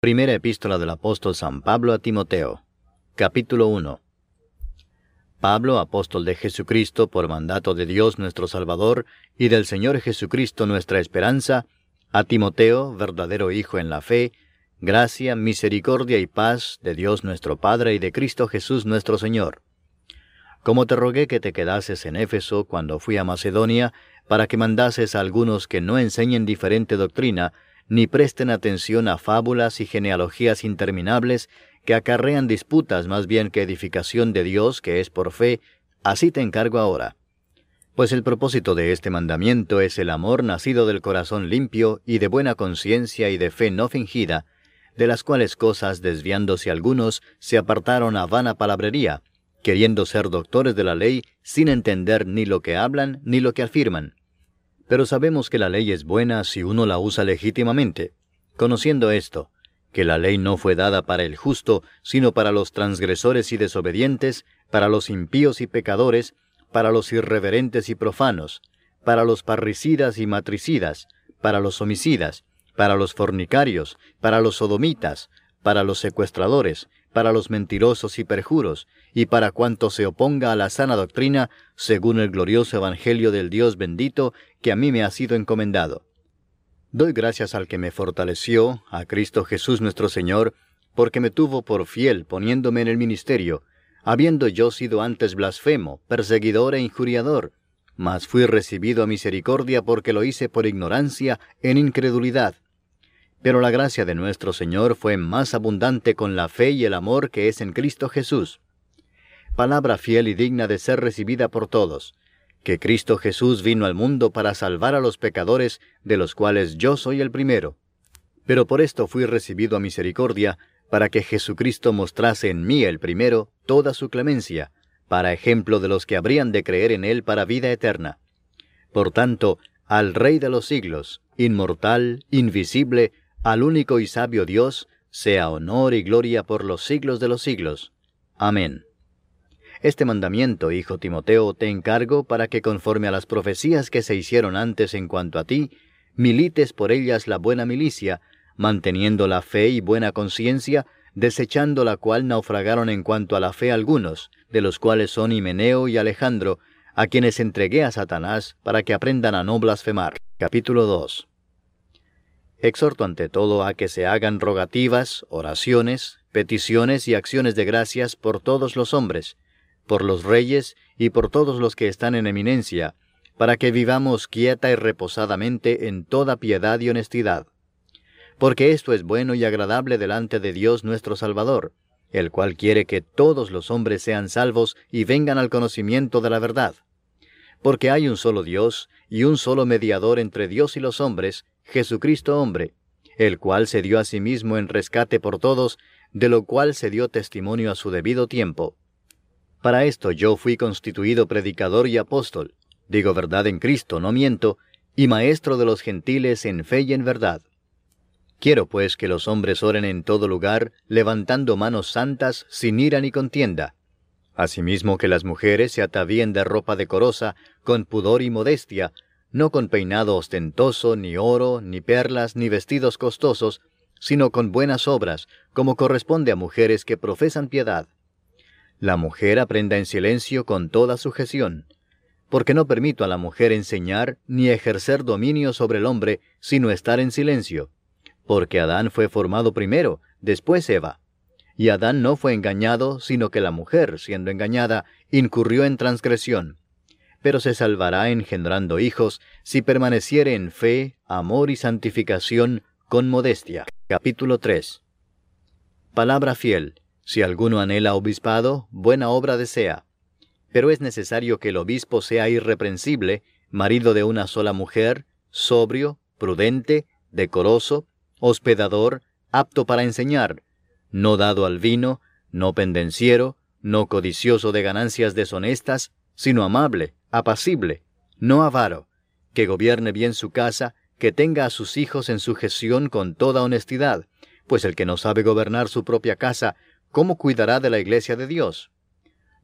Primera epístola del apóstol San Pablo a Timoteo, capítulo 1. Pablo, apóstol de Jesucristo por mandato de Dios nuestro Salvador y del Señor Jesucristo nuestra esperanza, a Timoteo, verdadero Hijo en la fe, gracia, misericordia y paz de Dios nuestro Padre y de Cristo Jesús nuestro Señor. Como te rogué que te quedases en Éfeso cuando fui a Macedonia, para que mandases a algunos que no enseñen diferente doctrina, ni presten atención a fábulas y genealogías interminables que acarrean disputas más bien que edificación de Dios que es por fe, así te encargo ahora. Pues el propósito de este mandamiento es el amor nacido del corazón limpio y de buena conciencia y de fe no fingida, de las cuales cosas desviándose algunos se apartaron a vana palabrería, queriendo ser doctores de la ley sin entender ni lo que hablan ni lo que afirman. Pero sabemos que la ley es buena si uno la usa legítimamente. Conociendo esto, que la ley no fue dada para el justo, sino para los transgresores y desobedientes, para los impíos y pecadores, para los irreverentes y profanos, para los parricidas y matricidas, para los homicidas, para los fornicarios, para los sodomitas, para los secuestradores, para los mentirosos y perjuros, y para cuanto se oponga a la sana doctrina, según el glorioso Evangelio del Dios bendito que a mí me ha sido encomendado. Doy gracias al que me fortaleció, a Cristo Jesús nuestro Señor, porque me tuvo por fiel poniéndome en el ministerio, habiendo yo sido antes blasfemo, perseguidor e injuriador, mas fui recibido a misericordia porque lo hice por ignorancia, en incredulidad. Pero la gracia de nuestro Señor fue más abundante con la fe y el amor que es en Cristo Jesús. Palabra fiel y digna de ser recibida por todos, que Cristo Jesús vino al mundo para salvar a los pecadores, de los cuales yo soy el primero. Pero por esto fui recibido a misericordia, para que Jesucristo mostrase en mí el primero toda su clemencia, para ejemplo de los que habrían de creer en él para vida eterna. Por tanto, al Rey de los siglos, inmortal, invisible, al único y sabio Dios, sea honor y gloria por los siglos de los siglos. Amén. Este mandamiento, hijo Timoteo, te encargo para que conforme a las profecías que se hicieron antes en cuanto a ti, milites por ellas la buena milicia, manteniendo la fe y buena conciencia, desechando la cual naufragaron en cuanto a la fe algunos, de los cuales son Himeneo y Alejandro, a quienes entregué a Satanás para que aprendan a no blasfemar. Capítulo 2. Exhorto ante todo a que se hagan rogativas, oraciones, peticiones y acciones de gracias por todos los hombres, por los reyes y por todos los que están en eminencia, para que vivamos quieta y reposadamente en toda piedad y honestidad. Porque esto es bueno y agradable delante de Dios nuestro Salvador, el cual quiere que todos los hombres sean salvos y vengan al conocimiento de la verdad. Porque hay un solo Dios y un solo mediador entre Dios y los hombres, Jesucristo hombre, el cual se dio a sí mismo en rescate por todos, de lo cual se dio testimonio a su debido tiempo. Para esto yo fui constituido predicador y apóstol, digo verdad en Cristo, no miento, y maestro de los gentiles en fe y en verdad. Quiero pues que los hombres oren en todo lugar, levantando manos santas, sin ira ni contienda. Asimismo que las mujeres se atavíen de ropa decorosa, con pudor y modestia, no con peinado ostentoso, ni oro, ni perlas, ni vestidos costosos, sino con buenas obras, como corresponde a mujeres que profesan piedad. La mujer aprenda en silencio con toda sujeción, porque no permito a la mujer enseñar ni ejercer dominio sobre el hombre, sino estar en silencio. Porque Adán fue formado primero, después Eva. Y Adán no fue engañado, sino que la mujer, siendo engañada, incurrió en transgresión. Pero se salvará engendrando hijos, si permaneciere en fe, amor y santificación, con modestia. Capítulo 3. Palabra fiel si alguno anhela obispado, buena obra desea. Pero es necesario que el obispo sea irreprensible, marido de una sola mujer, sobrio, prudente, decoroso, hospedador, apto para enseñar, no dado al vino, no pendenciero, no codicioso de ganancias deshonestas, sino amable, apacible, no avaro, que gobierne bien su casa, que tenga a sus hijos en sujeción con toda honestidad, pues el que no sabe gobernar su propia casa, ¿cómo cuidará de la iglesia de Dios?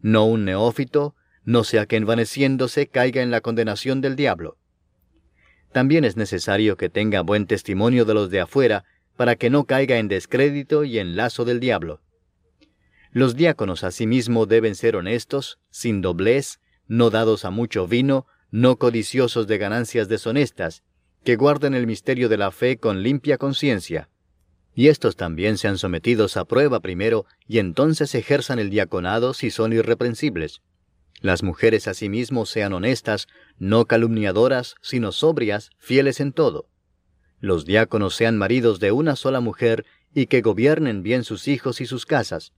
No un neófito, no sea que envaneciéndose caiga en la condenación del diablo. También es necesario que tenga buen testimonio de los de afuera, para que no caiga en descrédito y en lazo del diablo. Los diáconos asimismo deben ser honestos, sin doblez, no dados a mucho vino, no codiciosos de ganancias deshonestas, que guarden el misterio de la fe con limpia conciencia. Y estos también sean sometidos a prueba primero, y entonces ejerzan el diaconado si son irreprensibles. Las mujeres asimismo sean honestas, no calumniadoras, sino sobrias, fieles en todo. Los diáconos sean maridos de una sola mujer, y que gobiernen bien sus hijos y sus casas,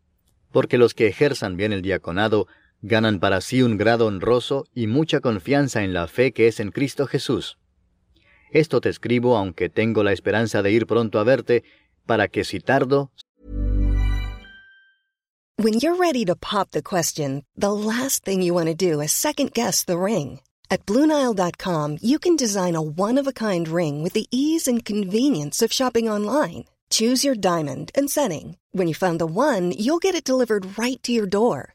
porque los que ejerzan bien el diaconado ganan para sí un grado honroso y mucha confianza en la fe que es en Cristo Jesús. Esto te escribo aunque tengo la esperanza de ir pronto a verte, para que si tardo... When you're ready to pop the question, the last thing you want to do is second guess the ring. At BlueNile.com you can design a one-of-a-kind ring with the ease and convenience of shopping online. Choose your diamond and setting. When you find the one, you'll get it delivered right to your door.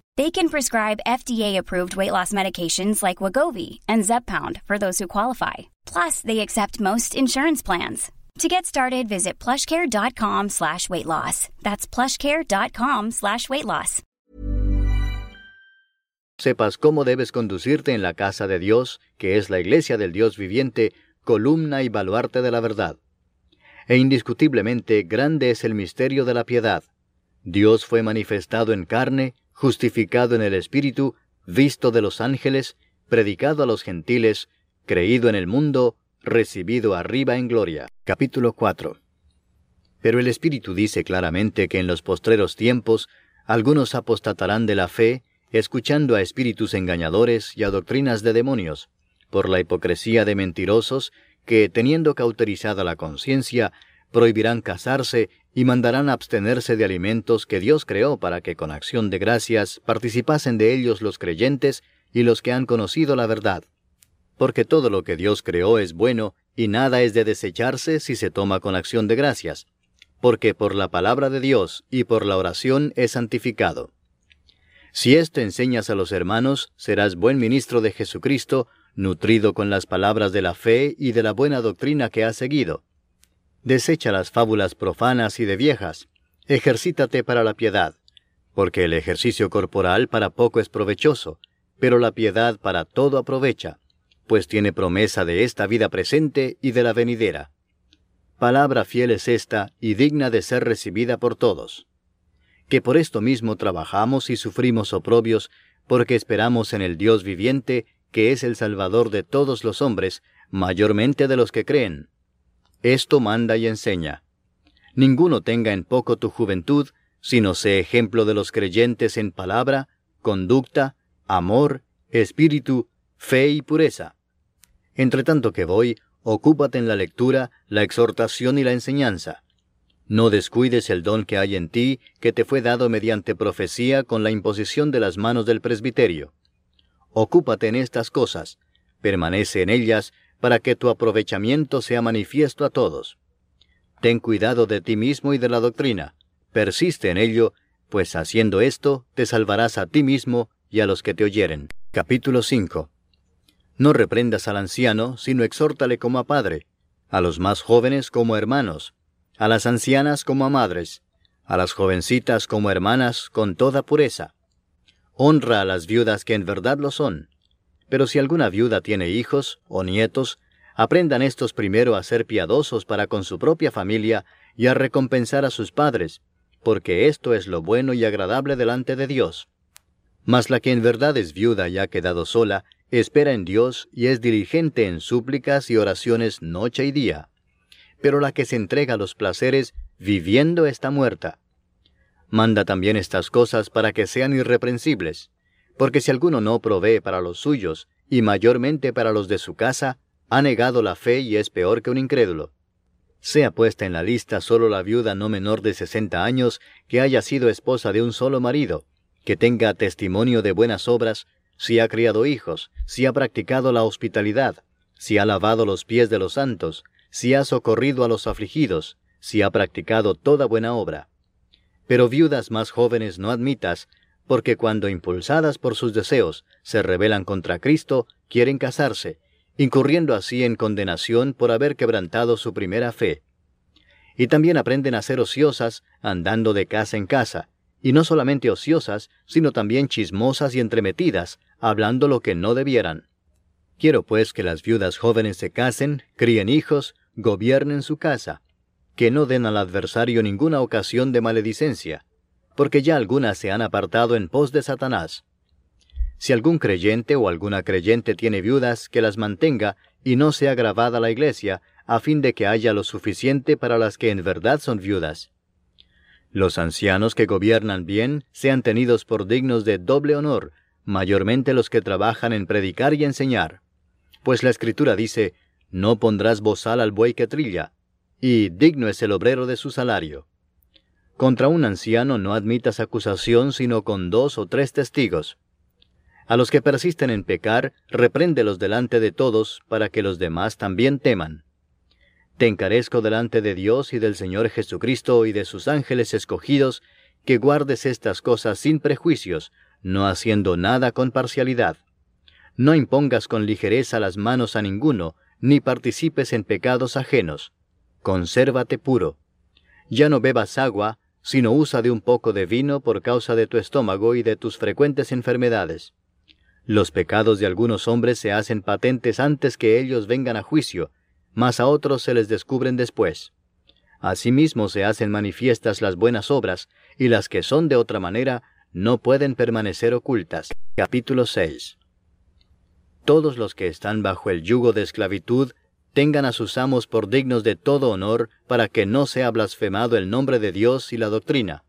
They can prescribe FDA-approved weight loss medications like Wagovi and Zepbound for those who qualify. Plus, they accept most insurance plans. To get started, visit plushcare.com slash weight loss. That's plushcare.com slash weight loss. Sepas cómo debes conducirte en la casa de Dios, que es la iglesia del Dios viviente, columna y baluarte de la verdad. e indiscutiblemente grande es el misterio de la piedad. Dios fue manifestado en carne, justificado en el Espíritu, visto de los ángeles, predicado a los gentiles, creído en el mundo, recibido arriba en gloria. Capítulo 4 Pero el Espíritu dice claramente que en los postreros tiempos algunos apostatarán de la fe, escuchando a espíritus engañadores y a doctrinas de demonios, por la hipocresía de mentirosos que, teniendo cauterizada la conciencia, prohibirán casarse y mandarán abstenerse de alimentos que Dios creó para que con acción de gracias participasen de ellos los creyentes y los que han conocido la verdad. Porque todo lo que Dios creó es bueno y nada es de desecharse si se toma con acción de gracias, porque por la palabra de Dios y por la oración es santificado. Si esto enseñas a los hermanos, serás buen ministro de Jesucristo, nutrido con las palabras de la fe y de la buena doctrina que has seguido. Desecha las fábulas profanas y de viejas, ejercítate para la piedad, porque el ejercicio corporal para poco es provechoso, pero la piedad para todo aprovecha, pues tiene promesa de esta vida presente y de la venidera. Palabra fiel es esta y digna de ser recibida por todos. Que por esto mismo trabajamos y sufrimos oprobios, porque esperamos en el Dios viviente, que es el Salvador de todos los hombres, mayormente de los que creen. Esto manda y enseña. Ninguno tenga en poco tu juventud, sino sé ejemplo de los creyentes en palabra, conducta, amor, espíritu, fe y pureza. Entre tanto que voy, ocúpate en la lectura, la exhortación y la enseñanza. No descuides el don que hay en ti, que te fue dado mediante profecía con la imposición de las manos del presbiterio. Ocúpate en estas cosas, permanece en ellas, para que tu aprovechamiento sea manifiesto a todos. Ten cuidado de ti mismo y de la doctrina, persiste en ello, pues haciendo esto te salvarás a ti mismo y a los que te oyeren. Capítulo 5 No reprendas al anciano, sino exhórtale como a padre, a los más jóvenes como hermanos, a las ancianas como a madres, a las jovencitas como hermanas con toda pureza honra a las viudas que en verdad lo son. Pero si alguna viuda tiene hijos o nietos, Aprendan estos primero a ser piadosos para con su propia familia y a recompensar a sus padres, porque esto es lo bueno y agradable delante de Dios. Mas la que en verdad es viuda y ha quedado sola, espera en Dios y es diligente en súplicas y oraciones noche y día. Pero la que se entrega a los placeres, viviendo está muerta. Manda también estas cosas para que sean irreprensibles, porque si alguno no provee para los suyos, y mayormente para los de su casa, ha negado la fe y es peor que un incrédulo. Sea puesta en la lista solo la viuda no menor de sesenta años que haya sido esposa de un solo marido, que tenga testimonio de buenas obras, si ha criado hijos, si ha practicado la hospitalidad, si ha lavado los pies de los santos, si ha socorrido a los afligidos, si ha practicado toda buena obra. Pero viudas más jóvenes no admitas, porque cuando impulsadas por sus deseos se rebelan contra Cristo, quieren casarse, incurriendo así en condenación por haber quebrantado su primera fe. Y también aprenden a ser ociosas, andando de casa en casa, y no solamente ociosas, sino también chismosas y entremetidas, hablando lo que no debieran. Quiero pues que las viudas jóvenes se casen, críen hijos, gobiernen su casa, que no den al adversario ninguna ocasión de maledicencia, porque ya algunas se han apartado en pos de Satanás. Si algún creyente o alguna creyente tiene viudas, que las mantenga y no sea grabada la iglesia, a fin de que haya lo suficiente para las que en verdad son viudas. Los ancianos que gobiernan bien sean tenidos por dignos de doble honor, mayormente los que trabajan en predicar y enseñar. Pues la Escritura dice, No pondrás bozal al buey que trilla, y digno es el obrero de su salario. Contra un anciano no admitas acusación sino con dos o tres testigos. A los que persisten en pecar, repréndelos delante de todos, para que los demás también teman. Te encarezco delante de Dios y del Señor Jesucristo y de sus ángeles escogidos, que guardes estas cosas sin prejuicios, no haciendo nada con parcialidad. No impongas con ligereza las manos a ninguno, ni participes en pecados ajenos. Consérvate puro. Ya no bebas agua, sino usa de un poco de vino por causa de tu estómago y de tus frecuentes enfermedades. Los pecados de algunos hombres se hacen patentes antes que ellos vengan a juicio, mas a otros se les descubren después. Asimismo se hacen manifiestas las buenas obras, y las que son de otra manera no pueden permanecer ocultas. Capítulo 6 Todos los que están bajo el yugo de esclavitud tengan a sus amos por dignos de todo honor, para que no sea blasfemado el nombre de Dios y la doctrina.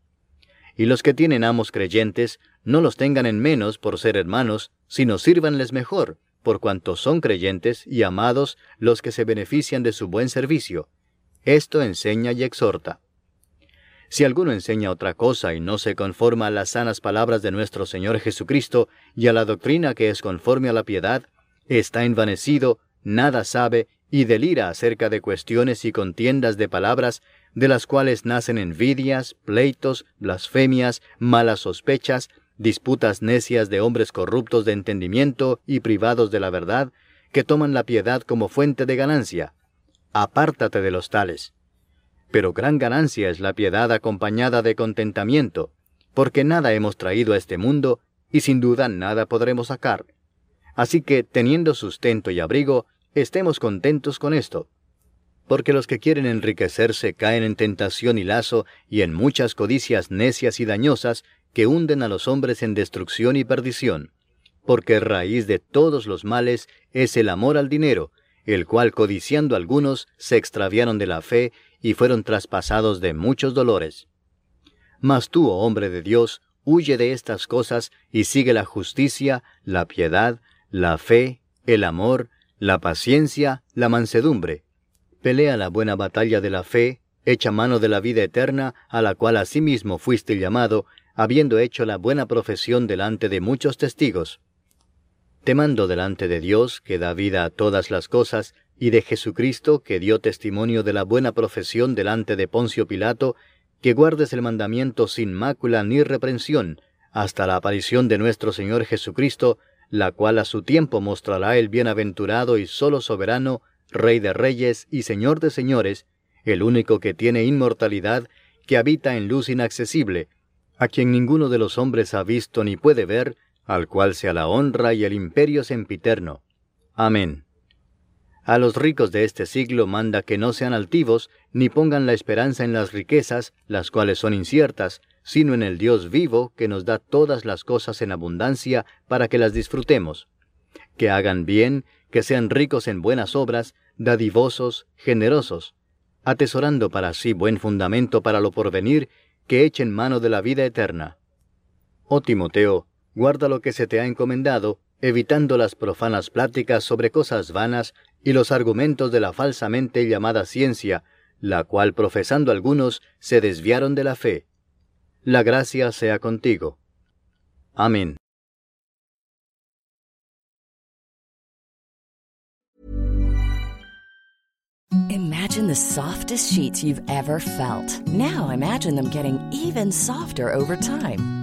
Y los que tienen amos creyentes, no los tengan en menos por ser hermanos, sino sírvanles mejor, por cuanto son creyentes y amados los que se benefician de su buen servicio. Esto enseña y exhorta. Si alguno enseña otra cosa y no se conforma a las sanas palabras de nuestro Señor Jesucristo y a la doctrina que es conforme a la piedad, está envanecido, nada sabe y delira acerca de cuestiones y contiendas de palabras, de las cuales nacen envidias, pleitos, blasfemias, malas sospechas, disputas necias de hombres corruptos de entendimiento y privados de la verdad, que toman la piedad como fuente de ganancia. Apártate de los tales. Pero gran ganancia es la piedad acompañada de contentamiento, porque nada hemos traído a este mundo, y sin duda nada podremos sacar. Así que, teniendo sustento y abrigo, estemos contentos con esto. Porque los que quieren enriquecerse caen en tentación y lazo y en muchas codicias necias y dañosas que hunden a los hombres en destrucción y perdición. Porque raíz de todos los males es el amor al dinero, el cual codiciando algunos se extraviaron de la fe y fueron traspasados de muchos dolores. Mas tú, oh hombre de Dios, huye de estas cosas y sigue la justicia, la piedad, la fe, el amor, la paciencia, la mansedumbre. Pelea la buena batalla de la fe, echa mano de la vida eterna, a la cual asimismo fuiste llamado, habiendo hecho la buena profesión delante de muchos testigos. Te mando delante de Dios, que da vida a todas las cosas, y de Jesucristo, que dio testimonio de la buena profesión delante de Poncio Pilato, que guardes el mandamiento sin mácula ni reprensión, hasta la aparición de nuestro Señor Jesucristo, la cual a su tiempo mostrará el bienaventurado y solo soberano, Rey de reyes y Señor de señores, el único que tiene inmortalidad, que habita en luz inaccesible, a quien ninguno de los hombres ha visto ni puede ver, al cual sea la honra y el imperio sempiterno. Amén. A los ricos de este siglo manda que no sean altivos, ni pongan la esperanza en las riquezas, las cuales son inciertas, sino en el Dios vivo, que nos da todas las cosas en abundancia para que las disfrutemos. Que hagan bien, que sean ricos en buenas obras, dadivosos, generosos, atesorando para sí buen fundamento para lo porvenir, que echen mano de la vida eterna. Oh Timoteo, guarda lo que se te ha encomendado, evitando las profanas pláticas sobre cosas vanas y los argumentos de la falsamente llamada ciencia, la cual profesando algunos se desviaron de la fe. La gracia sea contigo. Amén. Imagine the softest sheets you've ever felt. Now imagine them getting even softer over time.